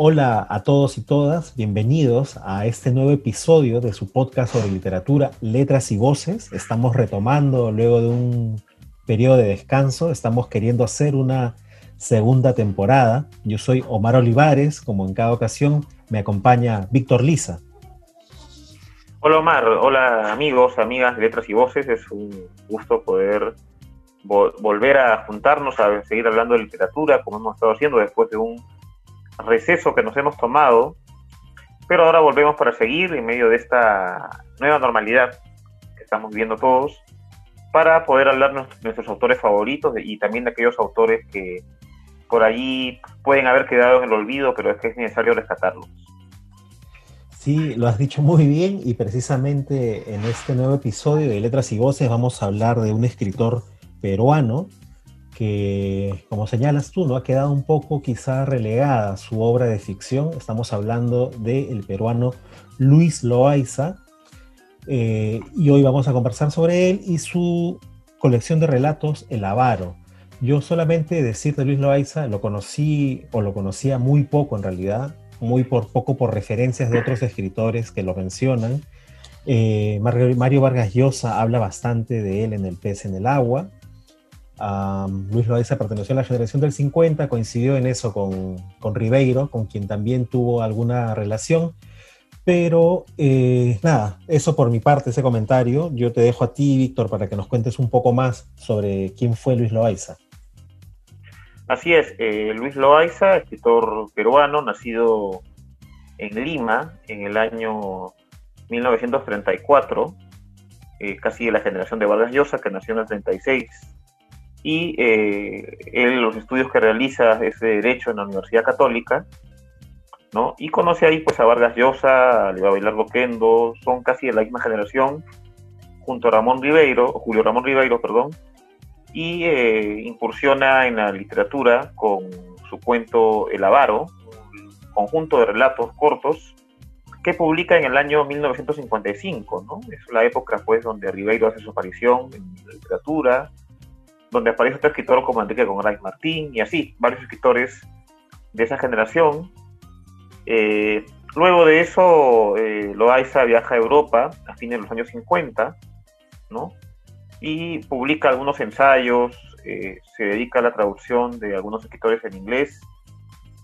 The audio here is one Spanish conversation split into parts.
Hola a todos y todas, bienvenidos a este nuevo episodio de su podcast sobre literatura, letras y voces. Estamos retomando luego de un periodo de descanso, estamos queriendo hacer una segunda temporada. Yo soy Omar Olivares, como en cada ocasión me acompaña Víctor Lisa. Hola Omar, hola amigos, amigas de letras y voces, es un gusto poder volver a juntarnos a seguir hablando de literatura como hemos estado haciendo después de un receso que nos hemos tomado, pero ahora volvemos para seguir en medio de esta nueva normalidad que estamos viviendo todos, para poder hablar de nuestros autores favoritos y también de aquellos autores que por allí pueden haber quedado en el olvido, pero es que es necesario rescatarlos. Sí, lo has dicho muy bien y precisamente en este nuevo episodio de Letras y Voces vamos a hablar de un escritor peruano que, como señalas tú, ¿no? ha quedado un poco quizá relegada su obra de ficción. Estamos hablando del peruano Luis Loaiza, eh, y hoy vamos a conversar sobre él y su colección de relatos, El Avaro. Yo solamente decir de Luis Loaiza, lo conocí o lo conocía muy poco en realidad, muy por poco por referencias de otros escritores que lo mencionan. Eh, Mario Vargas Llosa habla bastante de él en El pez en el agua. Luis Loaiza perteneció a la generación del 50, coincidió en eso con, con Ribeiro, con quien también tuvo alguna relación. Pero eh, nada, eso por mi parte, ese comentario. Yo te dejo a ti, Víctor, para que nos cuentes un poco más sobre quién fue Luis Loaiza. Así es, eh, Luis Loaiza, escritor peruano, nacido en Lima en el año 1934, eh, casi de la generación de Vargas Llosa, que nació en el 36 y eh, él los estudios que realiza es de Derecho en la Universidad Católica, ¿no? Y conoce ahí pues a Vargas Llosa, a Bailar Loquendo, son casi de la misma generación, junto a Ramón Ribeiro, Julio Ramón Ribeiro, perdón, y eh, incursiona en la literatura con su cuento El Avaro, un conjunto de relatos cortos que publica en el año 1955, ¿no? Es la época pues donde Ribeiro hace su aparición en literatura, donde aparece otro escritor como Enrique González Martín y así, varios escritores de esa generación. Eh, luego de eso, eh, Loaiza viaja a Europa a fines de los años 50, ¿no? Y publica algunos ensayos, eh, se dedica a la traducción de algunos escritores en inglés.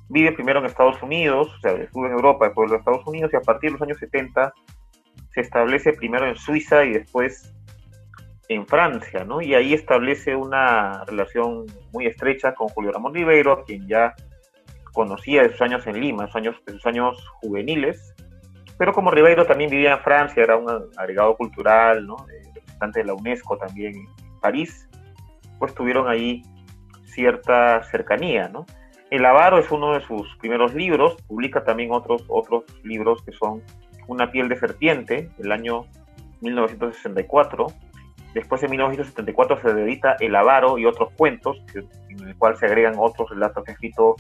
Vive primero en Estados Unidos, o sea, estuvo en Europa, después en Estados Unidos, y a partir de los años 70 se establece primero en Suiza y después en Francia, ¿no? Y ahí establece una relación muy estrecha con Julio Ramón Ribeiro, a quien ya conocía de sus años en Lima, sus años, de sus años juveniles. Pero como Ribeiro también vivía en Francia, era un agregado cultural, ¿no? Eh, representante de la UNESCO también en París, pues tuvieron ahí cierta cercanía, ¿no? El Avaro es uno de sus primeros libros, publica también otros, otros libros que son Una piel de serpiente, del año 1964, Después en 1974 se edita El Avaro y otros cuentos, en el cual se agregan otros relatos que ha escrito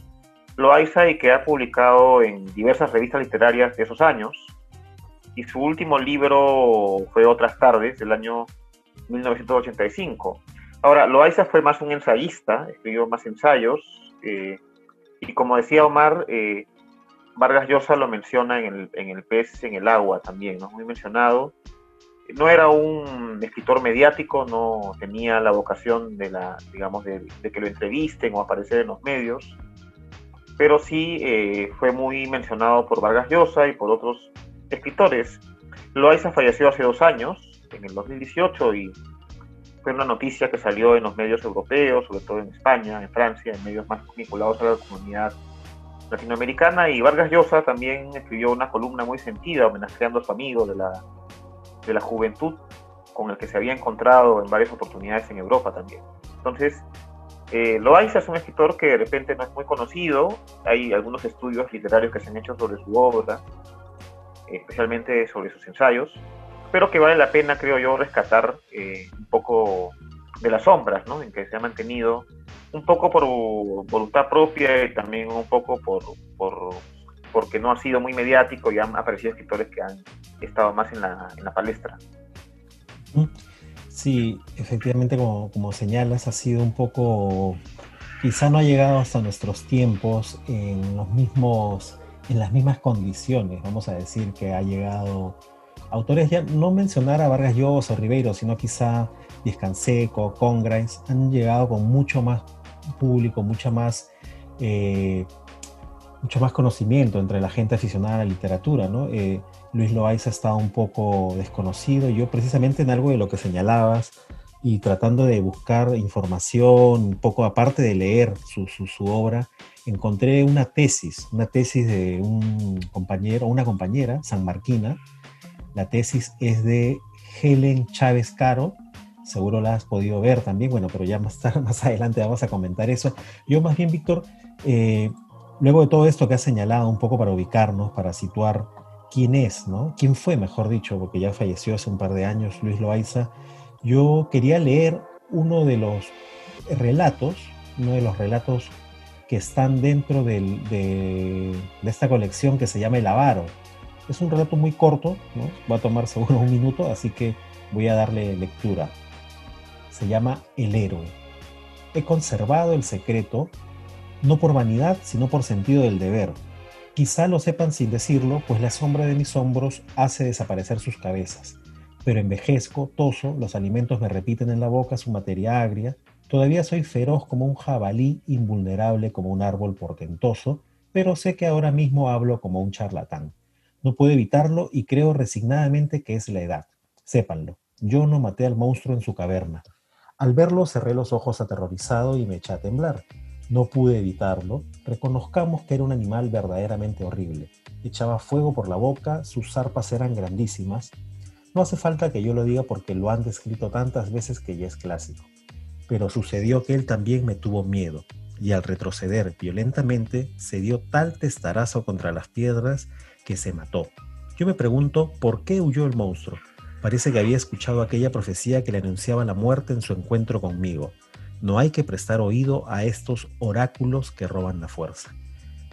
Loaiza y que ha publicado en diversas revistas literarias de esos años. Y su último libro fue Otras Tardes, del año 1985. Ahora, Loaiza fue más un ensayista, escribió más ensayos, eh, y como decía Omar, eh, Vargas Llosa lo menciona en el, en el pez en el agua también, ¿no? muy mencionado no era un escritor mediático, no tenía la vocación de la, digamos, de, que lo entrevisten o aparecer en los medios, pero sí eh, fue muy mencionado por Vargas Llosa y por otros escritores. Loaiza falleció hace dos años, en el 2018, y fue una noticia que salió en los medios europeos, sobre todo en España, en Francia, en medios más vinculados a la comunidad latinoamericana, y Vargas Llosa también escribió una columna muy sentida homenajeando a su amigo de la de la juventud con el que se había encontrado en varias oportunidades en Europa también. Entonces, eh, es un escritor que de repente no es muy conocido, hay algunos estudios literarios que se han hecho sobre su obra, especialmente sobre sus ensayos, pero que vale la pena, creo yo, rescatar eh, un poco de las sombras, ¿no? En que se ha mantenido un poco por voluntad propia y también un poco por porque no ha sido muy mediático y han aparecido escritores que han estado más en la, en la palestra. Sí, efectivamente, como, como, señalas, ha sido un poco, quizá no ha llegado hasta nuestros tiempos en los mismos en las mismas condiciones, vamos a decir, que ha llegado autores, ya no mencionar a Vargas Llosa o Ribeiro, sino quizá Canseco, Congrains, han llegado con mucho más público, mucha más, eh, mucho más conocimiento entre la gente aficionada a la literatura. ¿no? Eh, Luis Loaiza estado un poco desconocido. Yo precisamente en algo de lo que señalabas y tratando de buscar información, un poco aparte de leer su, su, su obra, encontré una tesis, una tesis de un compañero, una compañera, San Marquina. La tesis es de Helen Chávez Caro, seguro la has podido ver también, bueno, pero ya más, tarde, más adelante vamos a comentar eso. Yo más bien, Víctor, eh, luego de todo esto que has señalado, un poco para ubicarnos, para situar quién es, ¿no? ¿Quién fue, mejor dicho, porque ya falleció hace un par de años Luis Loaiza? Yo quería leer uno de los relatos, uno de los relatos que están dentro de, de, esta colección que se llama El Avaro. Es un relato muy corto, ¿no? va a tomar seguro un minuto, así que voy a darle lectura se llama El héroe. He conservado el secreto, no por vanidad, sino por sentido del deber. Quizá lo sepan sin decirlo, pues la sombra de mis hombros hace desaparecer sus cabezas. Pero envejezco, toso, los alimentos me repiten en la boca su materia agria, todavía soy feroz como un jabalí, invulnerable como un árbol portentoso, pero sé que ahora mismo hablo como un charlatán. No puedo evitarlo y creo resignadamente que es la edad. Sépanlo, yo no maté al monstruo en su caverna, al verlo cerré los ojos aterrorizado y me eché a temblar. No pude evitarlo. Reconozcamos que era un animal verdaderamente horrible. Echaba fuego por la boca, sus zarpas eran grandísimas. No hace falta que yo lo diga porque lo han descrito tantas veces que ya es clásico. Pero sucedió que él también me tuvo miedo, y al retroceder violentamente se dio tal testarazo contra las piedras que se mató. Yo me pregunto por qué huyó el monstruo. Parece que había escuchado aquella profecía que le anunciaba la muerte en su encuentro conmigo. No hay que prestar oído a estos oráculos que roban la fuerza.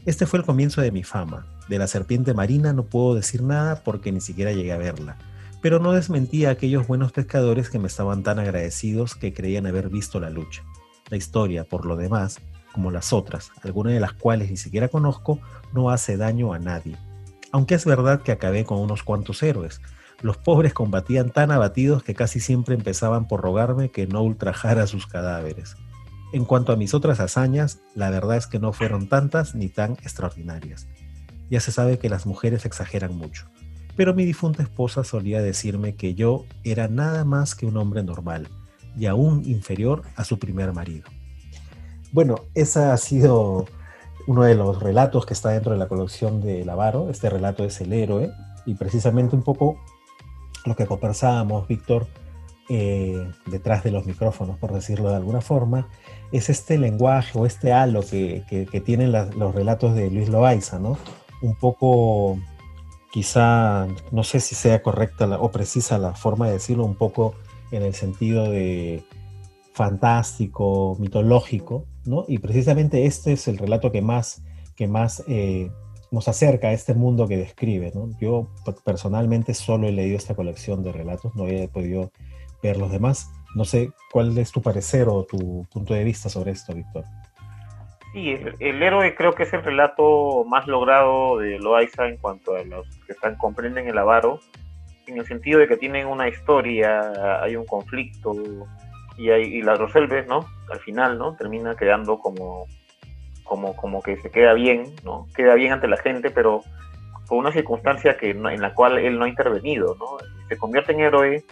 Este fue el comienzo de mi fama. De la serpiente marina no puedo decir nada porque ni siquiera llegué a verla, pero no desmentía a aquellos buenos pescadores que me estaban tan agradecidos que creían haber visto la lucha. La historia, por lo demás, como las otras, algunas de las cuales ni siquiera conozco, no hace daño a nadie. Aunque es verdad que acabé con unos cuantos héroes, los pobres combatían tan abatidos que casi siempre empezaban por rogarme que no ultrajara sus cadáveres. En cuanto a mis otras hazañas, la verdad es que no fueron tantas ni tan extraordinarias. Ya se sabe que las mujeres exageran mucho, pero mi difunta esposa solía decirme que yo era nada más que un hombre normal y aún inferior a su primer marido. Bueno, ese ha sido uno de los relatos que está dentro de la colección de Lavaro. Este relato es El héroe y precisamente un poco lo que conversábamos, Víctor, eh, detrás de los micrófonos, por decirlo de alguna forma, es este lenguaje o este halo que, tienen los relatos de Luis Loaiza, ¿no? Un poco, quizá, no sé si sea correcta o precisa la forma de decirlo, un poco en el sentido de fantástico, mitológico, ¿no? Y precisamente este es el relato que más, que más eh, nos acerca a este mundo que describe. ¿no? Yo personalmente solo he leído esta colección de relatos, no he podido ver los demás. No sé cuál es tu parecer o tu punto de vista sobre esto, Víctor. Sí, el, héroe creo que es el relato más logrado de Loaiza en cuanto a los que están comprenden el avaro, en el sentido de que tienen una historia, hay un conflicto y, hay, y la resuelves, ¿no? Al final, ¿no? Termina quedando como como, como que se queda bien, ¿no? Queda bien ante la gente, pero por una circunstancia que en la cual él no ha intervenido, ¿no? Se convierte en héroe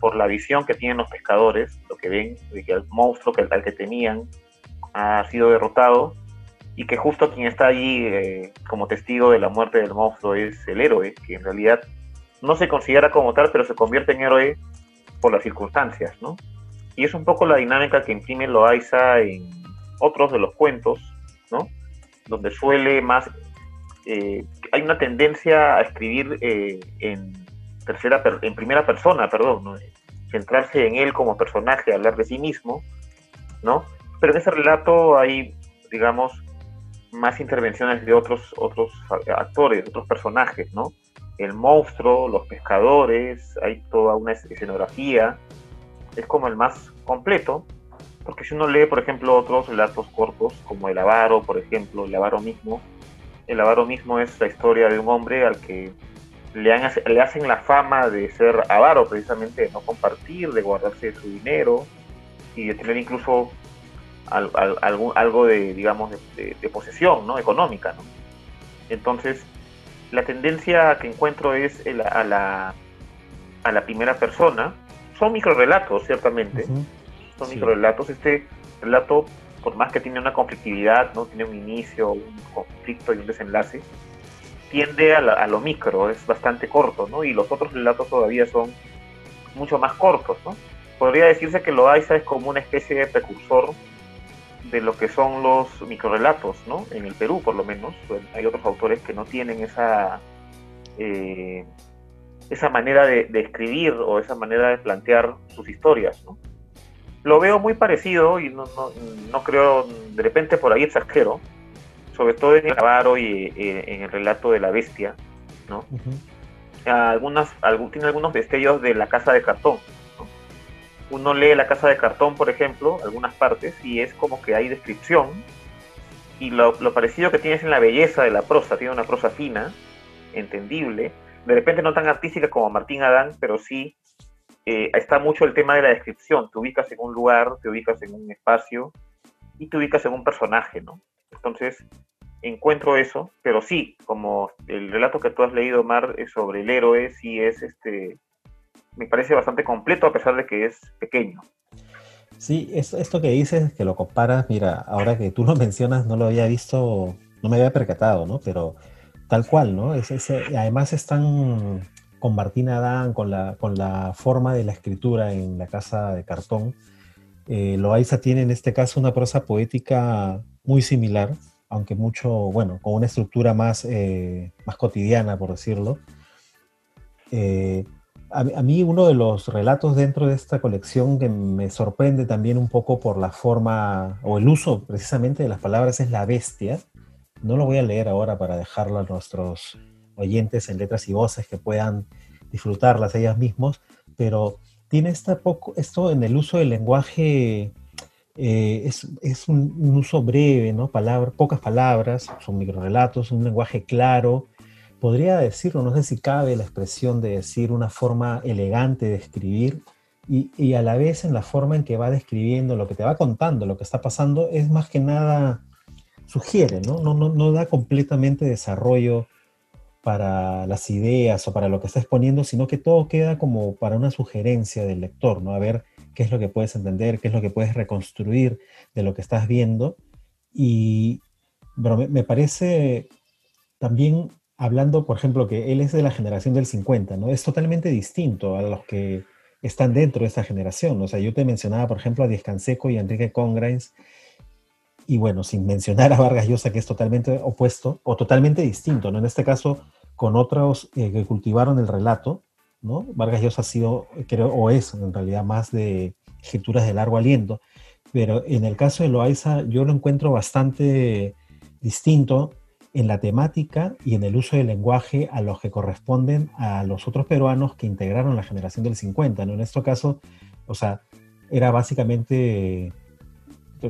por la visión que tienen los pescadores, lo que ven, de que el monstruo que tal que tenían ha sido derrotado y que justo quien está allí eh, como testigo de la muerte del monstruo es el héroe, que en realidad no se considera como tal, pero se convierte en héroe por las circunstancias, ¿no? Y es un poco la dinámica que imprime Loaiza en otros de los cuentos, donde suele más, eh, hay una tendencia a escribir eh, en tercera, en primera persona, perdón, centrarse en él como personaje, hablar de sí mismo, ¿no? Pero en ese relato hay, digamos, más intervenciones de otros, otros actores, otros personajes, ¿no? El monstruo, los pescadores, hay toda una escenografía, es como el más completo, porque si uno lee, por ejemplo, otros relatos cortos, como El Avaro, por ejemplo, El Avaro mismo, El avaro mismo es la historia de un hombre al que le, le hacen la fama de ser avaro, precisamente de no compartir, de guardarse su dinero y de tener incluso algo de, digamos, de, posesión ¿no? económica. Entonces, la tendencia que encuentro es a, la, a la primera persona. Son microrelatos, ciertamente. Son microrelatos. Este relato, por más que tiene una conflictividad, ¿no? tiene un inicio, un conflicto y un desenlace, tiende a, lo micro, es bastante corto, ¿no? Y los otros relatos todavía son mucho más cortos, ¿no? Podría decirse que Loaiza es como una especie de precursor de lo que son los microrelatos, ¿no? En el Perú, por lo menos. hay otros autores que no tienen esa, eh, esa manera de, escribir o esa manera de plantear sus historias, ¿no? Lo veo muy parecido y no, no, creo, de repente por ahí exagero, sobre todo en el Avaro y en el relato de la bestia, ¿no? Algunas, tiene algunos destellos de la casa de cartón, uno lee La Casa de Cartón, por ejemplo, algunas partes, y es como que hay descripción, y lo, parecido que tienes en la belleza de la prosa, tiene una prosa fina, entendible, de repente no tan artística como Martín Adán, pero sí eh, está mucho el tema de la descripción, te ubicas en un lugar, te ubicas en un espacio, y te ubicas en un personaje, ¿no? Entonces, encuentro eso, pero sí, como el relato que tú has leído, Mar, sobre el héroe, sí es este me parece bastante completo a pesar de que es pequeño. Sí, esto que dices, que lo comparas, mira, ahora que tú lo mencionas, no lo había visto, no me había percatado, ¿no? Pero tal cual, ¿no? Es, además están con Martina Adán, con la, forma de la escritura en la casa de cartón. Eh, Loaiza tiene en este caso una prosa poética muy similar, aunque mucho, bueno, con una estructura más, eh, más cotidiana, por decirlo. Eh, a, mí uno de los relatos dentro de esta colección que me sorprende también un poco por la forma o el uso precisamente de las palabras es La Bestia. No lo voy a leer ahora para dejarlo a nuestros oyentes en letras y voces que puedan disfrutarlas ellas mismos, pero tiene esta poco, esto en el uso del lenguaje eh, es, es un, uso breve, ¿no? pocas palabras, son microrelatos, un lenguaje claro, podría decirlo, no sé si cabe la expresión de decir una forma elegante de escribir y, a la vez en la forma en que va describiendo lo que te va contando, lo que está pasando, es más que nada sugiere, ¿no? No, no, no da completamente desarrollo para las ideas o para lo que está exponiendo, sino que todo queda como para una sugerencia del lector, ¿no? A ver qué es lo que puedes entender, qué es lo que puedes reconstruir de lo que estás viendo. Y pero me parece también hablando, por ejemplo, que él es de la generación del 50, ¿no? Es totalmente distinto a los que están dentro de esta generación. O sea, yo te mencionaba, por ejemplo, a Díaz Canseco y a Enrique Congrains, y bueno, sin mencionar a Vargas Llosa, que es totalmente opuesto o totalmente distinto, ¿no? En este caso, con otros eh, que cultivaron el relato, ¿no? Vargas Llosa ha sido, creo, o es en realidad más de escrituras de largo aliento, pero en el caso de Loaiza yo lo encuentro bastante distinto en la temática y en el uso del lenguaje a los que corresponden a los otros peruanos que integraron la generación del 50, ¿no? En este caso, o sea, era básicamente,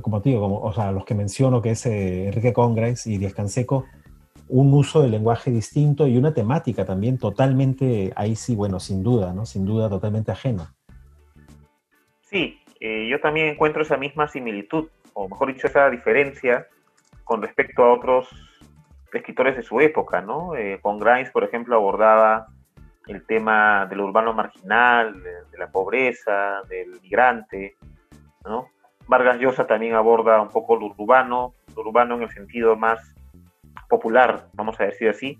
como te digo, como, o sea, los que menciono, que es eh, Enrique Congres y Díaz Canseco, un uso del lenguaje distinto y una temática también totalmente, ahí sí, bueno, sin duda, ¿no? Sin duda, totalmente ajena. Sí, eh, yo también encuentro esa misma similitud, o mejor dicho, esa diferencia con respecto a otros escritores de su época, ¿no? Eh, con Grimes, por ejemplo, abordaba el tema del urbano marginal, de, la pobreza, del migrante, ¿no? Vargas Llosa también aborda un poco lo urbano, lo urbano en el sentido más popular, vamos a decir así.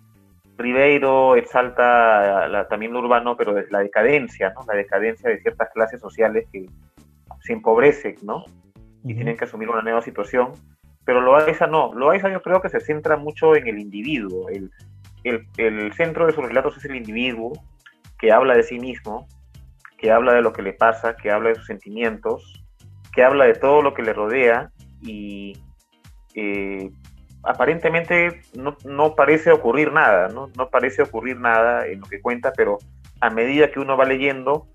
Ribeiro exalta también lo urbano, pero desde la decadencia, ¿no? La decadencia de ciertas clases sociales que se empobrecen, ¿no? Y tienen que asumir una nueva situación pero Loaiza no, Loaiza yo creo que se centra mucho en el individuo, el, centro de sus relatos es el individuo que habla de sí mismo, que habla de lo que le pasa, que habla de sus sentimientos, que habla de todo lo que le rodea y eh, aparentemente no, parece ocurrir nada, ¿no? no parece ocurrir nada en lo que cuenta, pero a medida que uno va leyendo,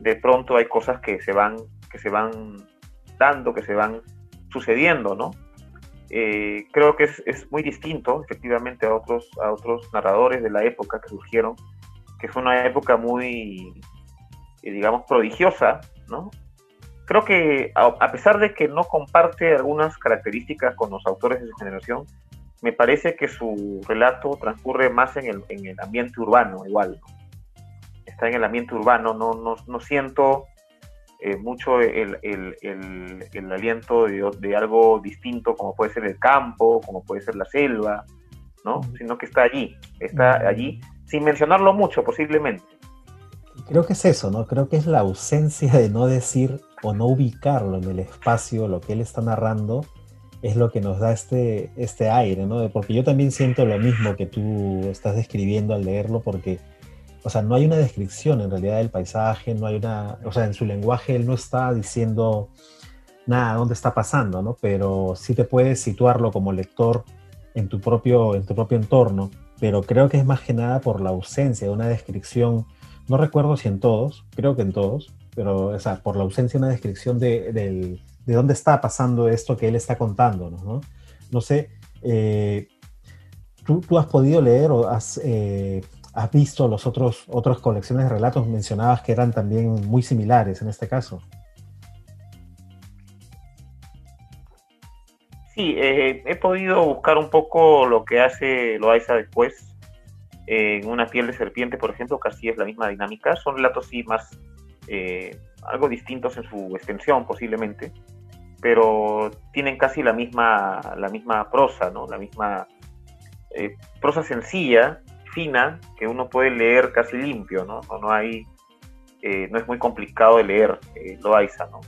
de pronto hay cosas que se van, que se van dando, que se van sucediendo, ¿no? eh, creo que es, muy distinto, efectivamente, a otros, a otros narradores de la época que surgieron, que fue una época muy, eh, digamos, prodigiosa, ¿no? Creo que a, pesar de que no comparte algunas características con los autores de su generación, me parece que su relato transcurre más en el, en el ambiente urbano, igual. Está en el ambiente urbano, no, no, no siento eh, mucho el, aliento de, algo distinto, como puede ser el campo, como puede ser la selva, ¿no? Sino que está allí, está allí, sin mencionarlo mucho, posiblemente. Creo que es eso, ¿no? Creo que es la ausencia de no decir o no ubicarlo en el espacio, lo que él está narrando, es lo que nos da este, este aire, ¿no? Porque yo también siento lo mismo que tú estás describiendo al leerlo, porque o sea, no hay una descripción en realidad del paisaje, no hay una, o sea, en su lenguaje él no está diciendo nada, dónde está pasando, ¿no? Pero sí te puedes situarlo como lector en tu propio, en tu propio entorno, pero creo que es más que nada por la ausencia de una descripción, no recuerdo si en todos, creo que en todos, pero o sea, por la ausencia de una descripción de, de dónde está pasando esto que él está contándonos, ¿no? No sé, eh, ¿tú, ¿tú, has podido leer o has... Eh, ¿Has visto los otros otras colecciones de relatos mencionadas que eran también muy similares en este caso? Sí, eh, he podido buscar un poco lo que hace Loaiza después. en Una piel de serpiente, por ejemplo, casi es la misma dinámica. Son relatos sí más eh, algo distintos en su extensión, posiblemente, pero tienen casi la misma, la misma prosa, ¿no? La misma eh, prosa sencilla, fina que uno puede leer casi limpio, ¿no? No, hay, eh, no es muy complicado de leer eh, Loaiza, ¿no?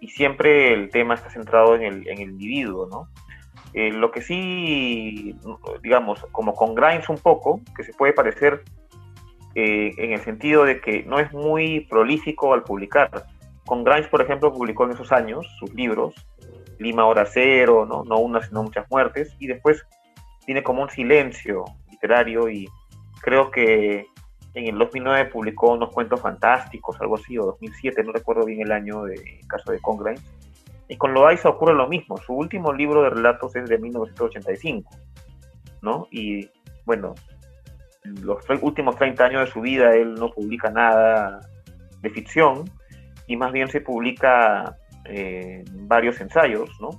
Y siempre el tema está centrado en el, en el individuo, ¿no? Eh, lo que sí, digamos, como con Grimes un poco, que se puede parecer eh, en el sentido de que no es muy prolífico al publicar. Con Grimes, por ejemplo, publicó en esos años sus libros, Lima Hora Cero, ¿no? no una, sino muchas muertes, y después tiene como un silencio literario y creo que en el 2009 publicó unos cuentos fantásticos, algo así, o 2007, no recuerdo bien el año de caso de Congrain. Y con Loaiza ocurre lo mismo. Su último libro de relatos es de 1985, ¿no? Y bueno, los últimos 30 años de su vida él no publica nada de ficción y más bien se publica eh, varios ensayos, ¿no?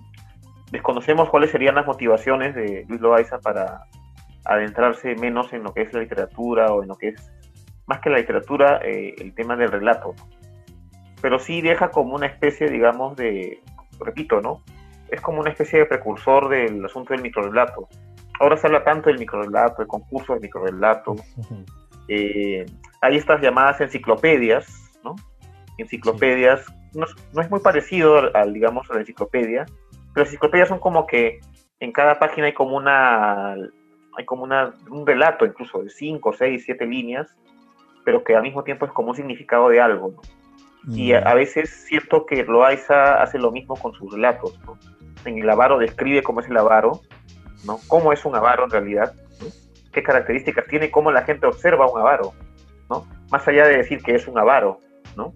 Desconocemos cuáles serían las motivaciones de Luis Loaiza para adentrarse menos en lo que es la literatura o en lo que es, más que la literatura, eh, el tema del relato. Pero sí deja como una especie, digamos, de, repito, ¿no? Es como una especie de precursor del asunto del microrelato. Ahora se habla tanto del microrelato, de concursos de microrelato. Eh, hay estas llamadas enciclopedias, ¿no? Enciclopedias, no, es muy parecido al, digamos, a la enciclopedia, pero las enciclopedias son como que en cada página hay como una hay como una, un relato incluso de 5, 6, 7 líneas, pero que al mismo tiempo es como un significado de algo. Y a, veces siento que Loaiza hace lo mismo con sus relatos. En el avaro describe cómo es el avaro, ¿no? cómo es un avaro en realidad, qué características tiene, cómo la gente observa un avaro, ¿no? más allá de decir que es un avaro. ¿no?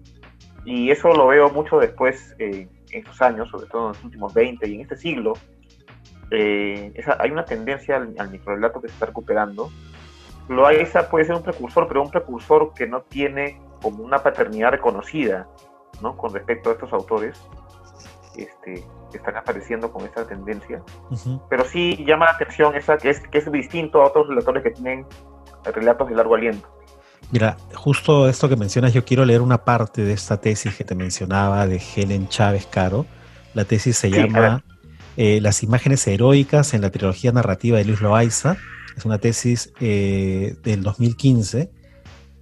Y eso lo veo mucho después eh, en estos años, sobre todo en los últimos 20 y en este siglo, eh, hay una tendencia al, al, microrelato que se está recuperando. Loaiza puede ser un precursor, pero un precursor que no tiene como una paternidad reconocida ¿no? con respecto a estos autores este, están apareciendo con esta tendencia. Pero sí llama la atención esa que es, que es distinto a otros relatores que tienen relatos de largo aliento. Mira, justo esto que mencionas, yo quiero leer una parte de esta tesis que te mencionaba de Helen Chávez Caro. La tesis se llama eh, las imágenes heroicas en la trilogía narrativa de Luis Loaiza. Es una tesis eh, del 2015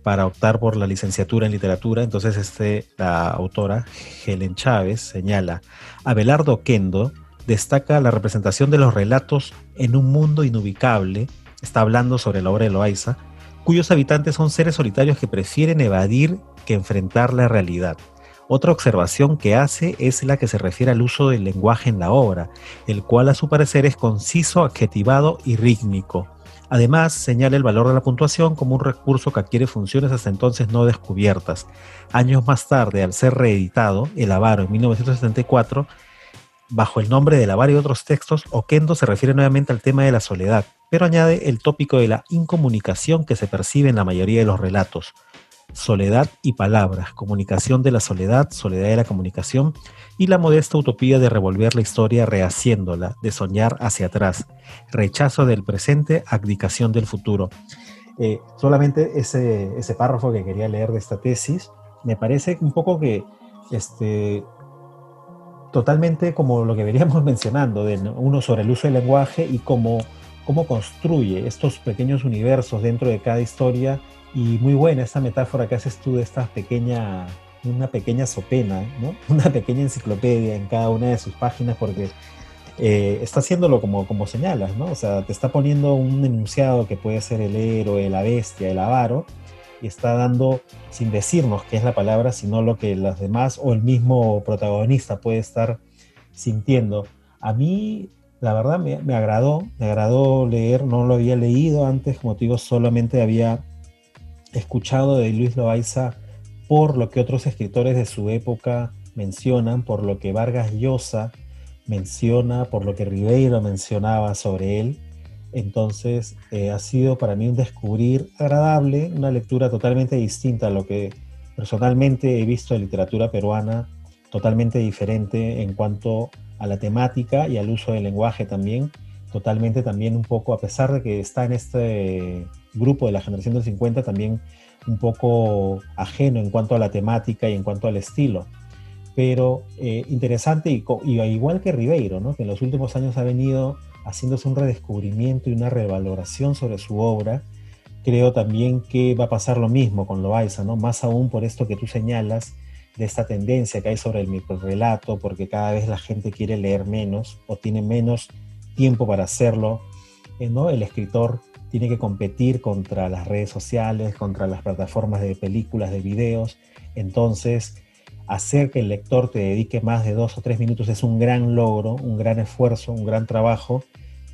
para optar por la licenciatura en literatura. Entonces, este, la autora, Helen Chávez, señala, Abelardo Kendo destaca la representación de los relatos en un mundo inubicable, está hablando sobre la obra de Loaiza, cuyos habitantes son seres solitarios que prefieren evadir que enfrentar la realidad. Otra observación que hace es la que se refiere al uso del lenguaje en la obra, el cual a su parecer es conciso, adjetivado y rítmico. Además, señala el valor de la puntuación como un recurso que adquiere funciones hasta entonces no descubiertas. Años más tarde, al ser reeditado, El Avaro en 1974, bajo el nombre de Lavar y otros textos, Oquendo se refiere nuevamente al tema de la soledad, pero añade el tópico de la incomunicación que se percibe en la mayoría de los relatos. Soledad y palabras, comunicación de la soledad, soledad de la comunicación y la modesta utopía de revolver la historia rehaciéndola, de soñar hacia atrás, rechazo del presente, abdicación del futuro. Eh, solamente ese, ese párrafo que quería leer de esta tesis, me parece un poco que este, totalmente como lo que veníamos mencionando, uno sobre el uso del lenguaje y cómo, cómo construye estos pequeños universos dentro de cada historia. Y muy buena esta metáfora que haces tú de esta pequeña, una pequeña sopena, ¿no? una pequeña enciclopedia en cada una de sus páginas, porque eh, está haciéndolo como, como señalas, ¿no? O sea, te está poniendo un enunciado que puede ser el héroe, la bestia, el avaro, y está dando, sin decirnos qué es la palabra, sino lo que las demás o el mismo protagonista puede estar sintiendo. A mí, la verdad, me, agradó, me agradó leer, no lo había leído antes, como te digo, solamente había escuchado de Luis Loaiza por lo que otros escritores de su época mencionan, por lo que Vargas Llosa menciona, por lo que Ribeiro mencionaba sobre él. Entonces eh, ha sido para mí un descubrir agradable, una lectura totalmente distinta a lo que personalmente he visto de literatura peruana, totalmente diferente en cuanto a la temática y al uso del lenguaje también, totalmente también un poco, a pesar de que está en este grupo de la generación del 50, también un poco ajeno en cuanto a la temática y en cuanto al estilo. Pero eh, interesante y, y, igual que Ribeiro, ¿no? que en los últimos años ha venido haciéndose un redescubrimiento y una revaloración sobre su obra. Creo también que va a pasar lo mismo con Loaiza, ¿no? Más aún por esto que tú señalas de esta tendencia que hay sobre el microrelato, porque cada vez la gente quiere leer menos o tiene menos tiempo para hacerlo, eh, ¿no? El escritor tiene que competir contra las redes sociales, contra las plataformas de películas, de videos, entonces hacer que el lector te dedique más de dos o tres minutos es un gran logro, un gran esfuerzo, un gran trabajo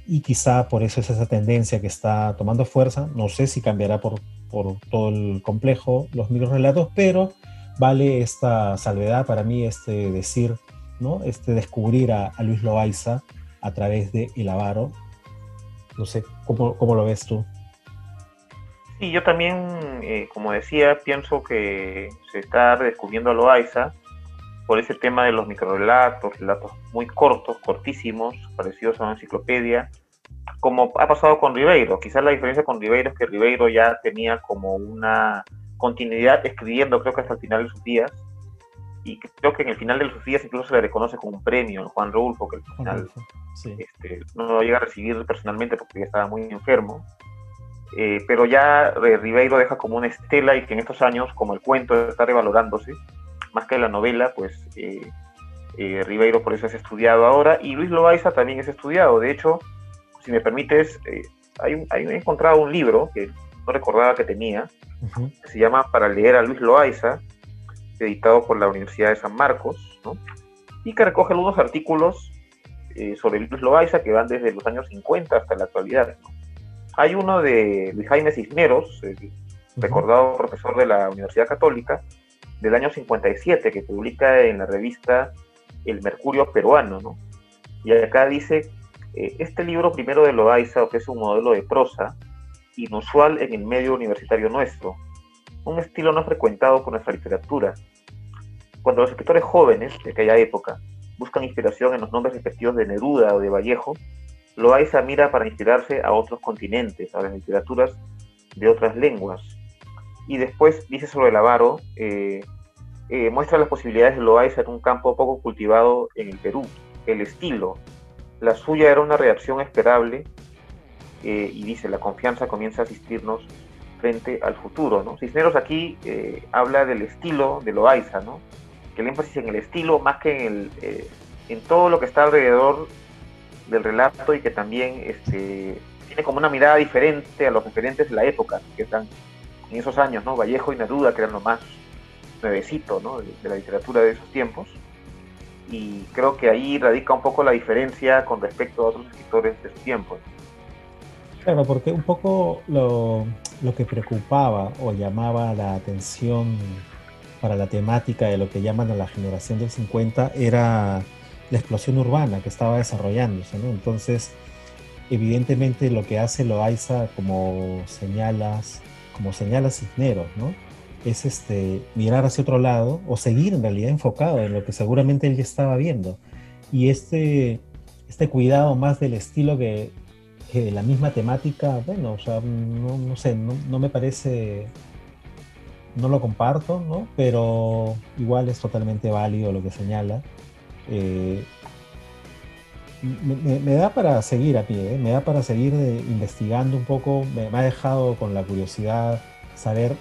y quizá por eso es esa tendencia que está tomando fuerza. No sé si cambiará por, por todo el complejo los relatos, pero vale esta salvedad para mí, este decir, ¿no? este descubrir a, Luis Loaiza a través de El Avaro. No sé, ¿cómo, cómo lo ves tú? Sí, yo también, eh, como decía, pienso que se está redescubriendo a Loaiza por ese tema de los microrelatos, relatos muy cortos, cortísimos, parecidos a una enciclopedia, como ha pasado con Ribeiro. Quizás la diferencia con Ribeiro es que Ribeiro ya tenía como una continuidad escribiendo, creo que hasta el final de sus días, y creo que en el final de sus días incluso se le reconoce como un premio, Juan Rulfo, que al final este, no lo llega a recibir personalmente porque ya estaba muy enfermo. Eh, pero ya eh, Ribeiro deja como una estela y que en estos años, como el cuento está revalorándose, más que la novela, pues eh, eh, Ribeiro por eso es estudiado ahora y Luis Loaiza también es estudiado. De hecho, si me permites, eh, hay, hay, he encontrado un libro que no recordaba que tenía, que se llama Para leer a Luis Loaiza, editado por la Universidad de San Marcos, ¿no? y que recoge algunos artículos sobre Luis Loaiza que van desde los años 50 hasta la actualidad. Hay uno de Luis Jaime Cisneros, recordado profesor de la Universidad Católica, del año 57 que publica en la revista El Mercurio Peruano, ¿no? Y acá dice, eh, este libro primero de Loaiza ofrece un modelo de prosa inusual en el medio universitario nuestro, un estilo no frecuentado por nuestra literatura. Cuando los escritores jóvenes de aquella época buscan inspiración en los nombres respectivos de Neruda o de Vallejo, Loaiza mira para inspirarse a otros continentes, a las literaturas de otras lenguas, y después dice sobre el avaro, eh, eh, muestra las posibilidades de Loaiza en un campo poco cultivado en el Perú, el estilo. La suya era una reacción esperable eh, y dice, la confianza comienza a asistirnos al futuro. ¿no? Cisneros aquí habla del estilo de Loaiza, ¿no? que el énfasis en el estilo más que en, el, en todo lo que está alrededor del relato y que también este, tiene como una mirada diferente a los referentes de la época que están en esos años, ¿no? Vallejo y Neruda, que eran lo más nuevecito, ¿no? De, la literatura de esos tiempos. Y creo que ahí radica un poco la diferencia con respecto a otros escritores de su tiempo. Claro, porque un poco lo, lo que preocupaba o llamaba la atención para la temática de lo que llaman a la generación del 50 era la explosión urbana que estaba desarrollándose. Entonces, evidentemente lo que hace Loaiza, como señalas, como señala Cisneros, ¿no? Es este, mirar hacia otro lado o seguir en realidad enfocado en lo que seguramente él ya estaba viendo. Y este, este cuidado más del estilo que, la misma temática, bueno, o sea, no, no sé, no, no, me parece, no lo comparto, ¿no? Pero igual es totalmente válido lo que señala. Eh, me, da para seguir a pie, ¿eh? me da para seguir investigando un poco, me, ha dejado con la curiosidad saber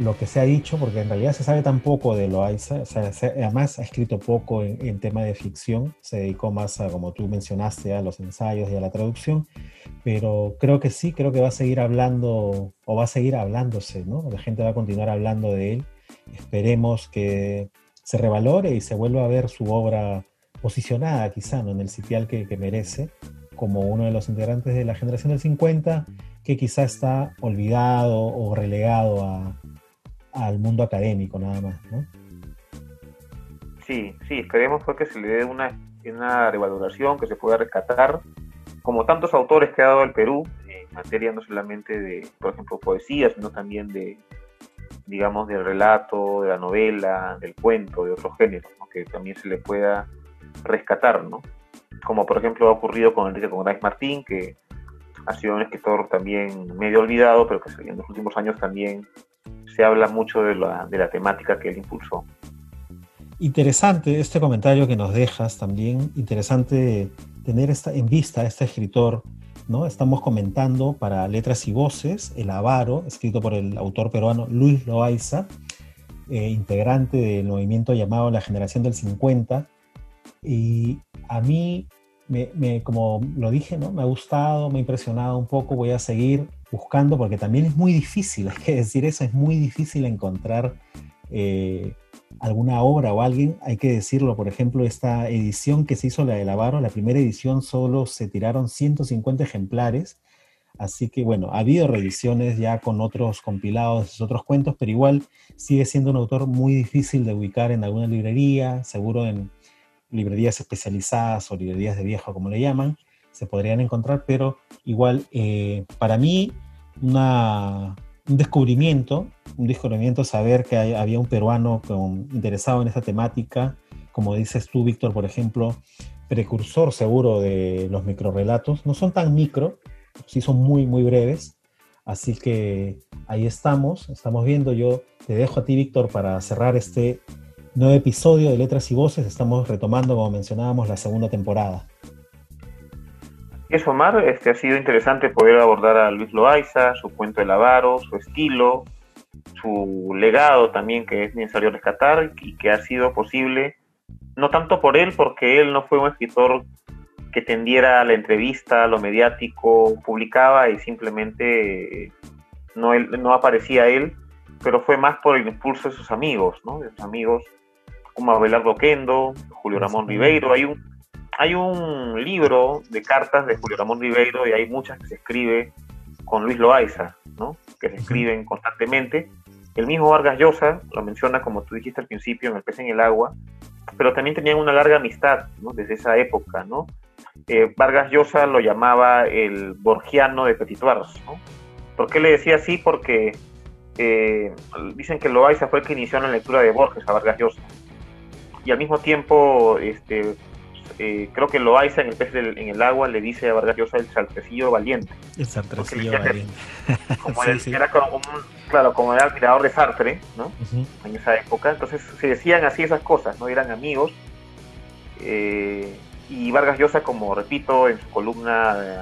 lo que se ha dicho, porque en realidad se sabe tan poco de Loaiza, o sea, además ha escrito poco en, tema de ficción, se dedicó más a, como tú mencionaste, a los ensayos y a la traducción, pero creo que sí, creo que va a seguir hablando, o va a seguir hablándose, ¿no? La gente va a continuar hablando de él, esperemos que se revalore y se vuelva a ver su obra posicionada quizá ¿no? en el sitial que, que, merece, como uno de los integrantes de la generación del 50, que quizá está olvidado o relegado a, al mundo académico nada más. ¿no? Sí, sí, esperemos que se le dé una, una revaloración, que se pueda rescatar, como tantos autores que ha dado el Perú, en materia no solamente de, por ejemplo, poesía, sino también de, digamos, del relato, de la novela, del cuento, de otros géneros, ¿no? que también se le pueda rescatar, ¿no? Como por ejemplo ha ocurrido con Enrique Conrad Martín, que ha sido un escritor también medio olvidado, pero que en los últimos años también se habla mucho de la, de la temática que él impulsó. Interesante este comentario que nos dejas también, interesante tener esta, en vista a este escritor, ¿no? Estamos comentando para Letras y Voces, El Avaro, escrito por el autor peruano Luis Loaiza, eh, integrante del movimiento llamado La Generación del 50, y a mí, me, como lo dije, ¿no? me ha gustado, me ha impresionado un poco, voy a seguir buscando porque también es muy difícil, hay que decir eso, es muy difícil encontrar eh, alguna obra o alguien, hay que decirlo, por ejemplo, esta edición que se hizo la de Lavaro, la primera edición solo se tiraron 150 ejemplares, así que bueno, ha habido reediciones ya con otros compilados, otros cuentos, pero igual sigue siendo un autor muy difícil de ubicar en alguna librería, seguro en librerías especializadas o librerías de viejo, como le llaman, se podrían encontrar, pero igual eh, para mí un descubrimiento, un descubrimiento saber que había un peruano interesado en esta temática, como dices tú, Víctor, por ejemplo, precursor seguro de los microrelatos, no son tan micro, sí son muy, muy breves, así que ahí estamos, estamos viendo, yo te dejo a ti, Víctor, para cerrar este nuevo episodio de Letras y Voces. Estamos retomando, como mencionábamos, la segunda temporada. Es Omar, este, ha sido interesante poder abordar a Luis Loaiza, su cuento de Lavaro, su estilo, su legado también que es necesario rescatar y que ha sido posible, no tanto por él, porque él no fue un escritor que tendiera a la entrevista, a lo mediático, publicaba y simplemente no, no aparecía él, pero fue más por el impulso de sus amigos, ¿no? de sus amigos como Abelardo Julio Ramón Ribeiro. Hay un, hay un libro de cartas de Julio Ramón Ribeiro y hay muchas que se escribe con Luis Loaiza, ¿no? que se escriben constantemente. El mismo Vargas Llosa lo menciona, como tú dijiste al principio, en El pez en el agua, pero también tenían una larga amistad ¿no? desde esa época. ¿no? Eh, Vargas Llosa lo llamaba el borgiano de Petituars. ¿no? ¿Por qué le decía así? Porque eh, dicen que Loaiza fue el que inició la lectura de Borges a Vargas Llosa y al mismo tiempo, este, eh, creo que Loaiza en el pez en el agua le dice a Vargas Llosa el saltecillo valiente. El saltecillo valiente. como Era como un, claro, como era admirador de Sartre, ¿no? En esa época. Entonces se decían así esas cosas, ¿no? Eran amigos. Eh, y Vargas Llosa, como repito, en su columna, eh,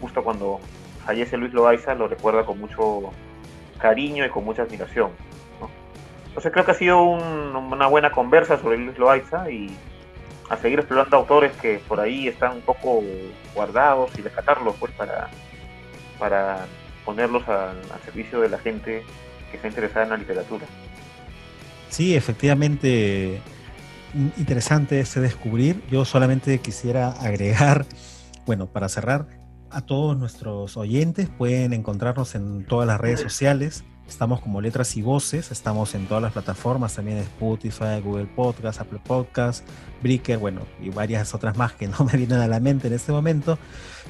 justo cuando fallece Luis Loaiza, lo recuerda con mucho cariño y con mucha admiración. Entonces creo que ha sido una buena conversa sobre Luis Loaiza y a seguir explorando autores que por ahí están un poco guardados y rescatarlos pues para, para ponerlos al servicio de la gente que está interesada en la literatura. Sí, efectivamente, interesante ese descubrir. Yo solamente quisiera agregar, bueno, para cerrar, a todos nuestros oyentes pueden encontrarnos en todas las redes sociales Estamos como Letras y Voces, estamos en todas las plataformas, también Spotify, Google Podcast, Apple Podcast, Breaker, bueno, y varias otras más que no me vienen a la mente en este momento.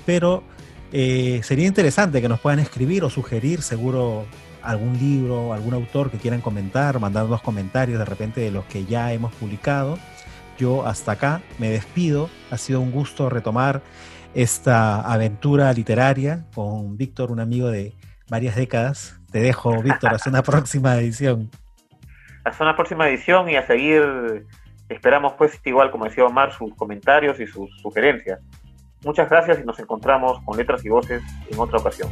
Pero eh, sería interesante que nos puedan escribir o sugerir, seguro, algún libro, algún autor que quieran comentar, mandarnos comentarios de repente de los que ya hemos publicado. Yo hasta acá me despido. Ha sido un gusto retomar esta aventura literaria con Víctor, un amigo de varias décadas. Te dejo, Víctor, hasta una próxima edición. Hasta una próxima edición y a seguir, esperamos pues igual como decía Omar, sus comentarios y sus sugerencias. Muchas gracias y nos encontramos con letras y voces en otra ocasión.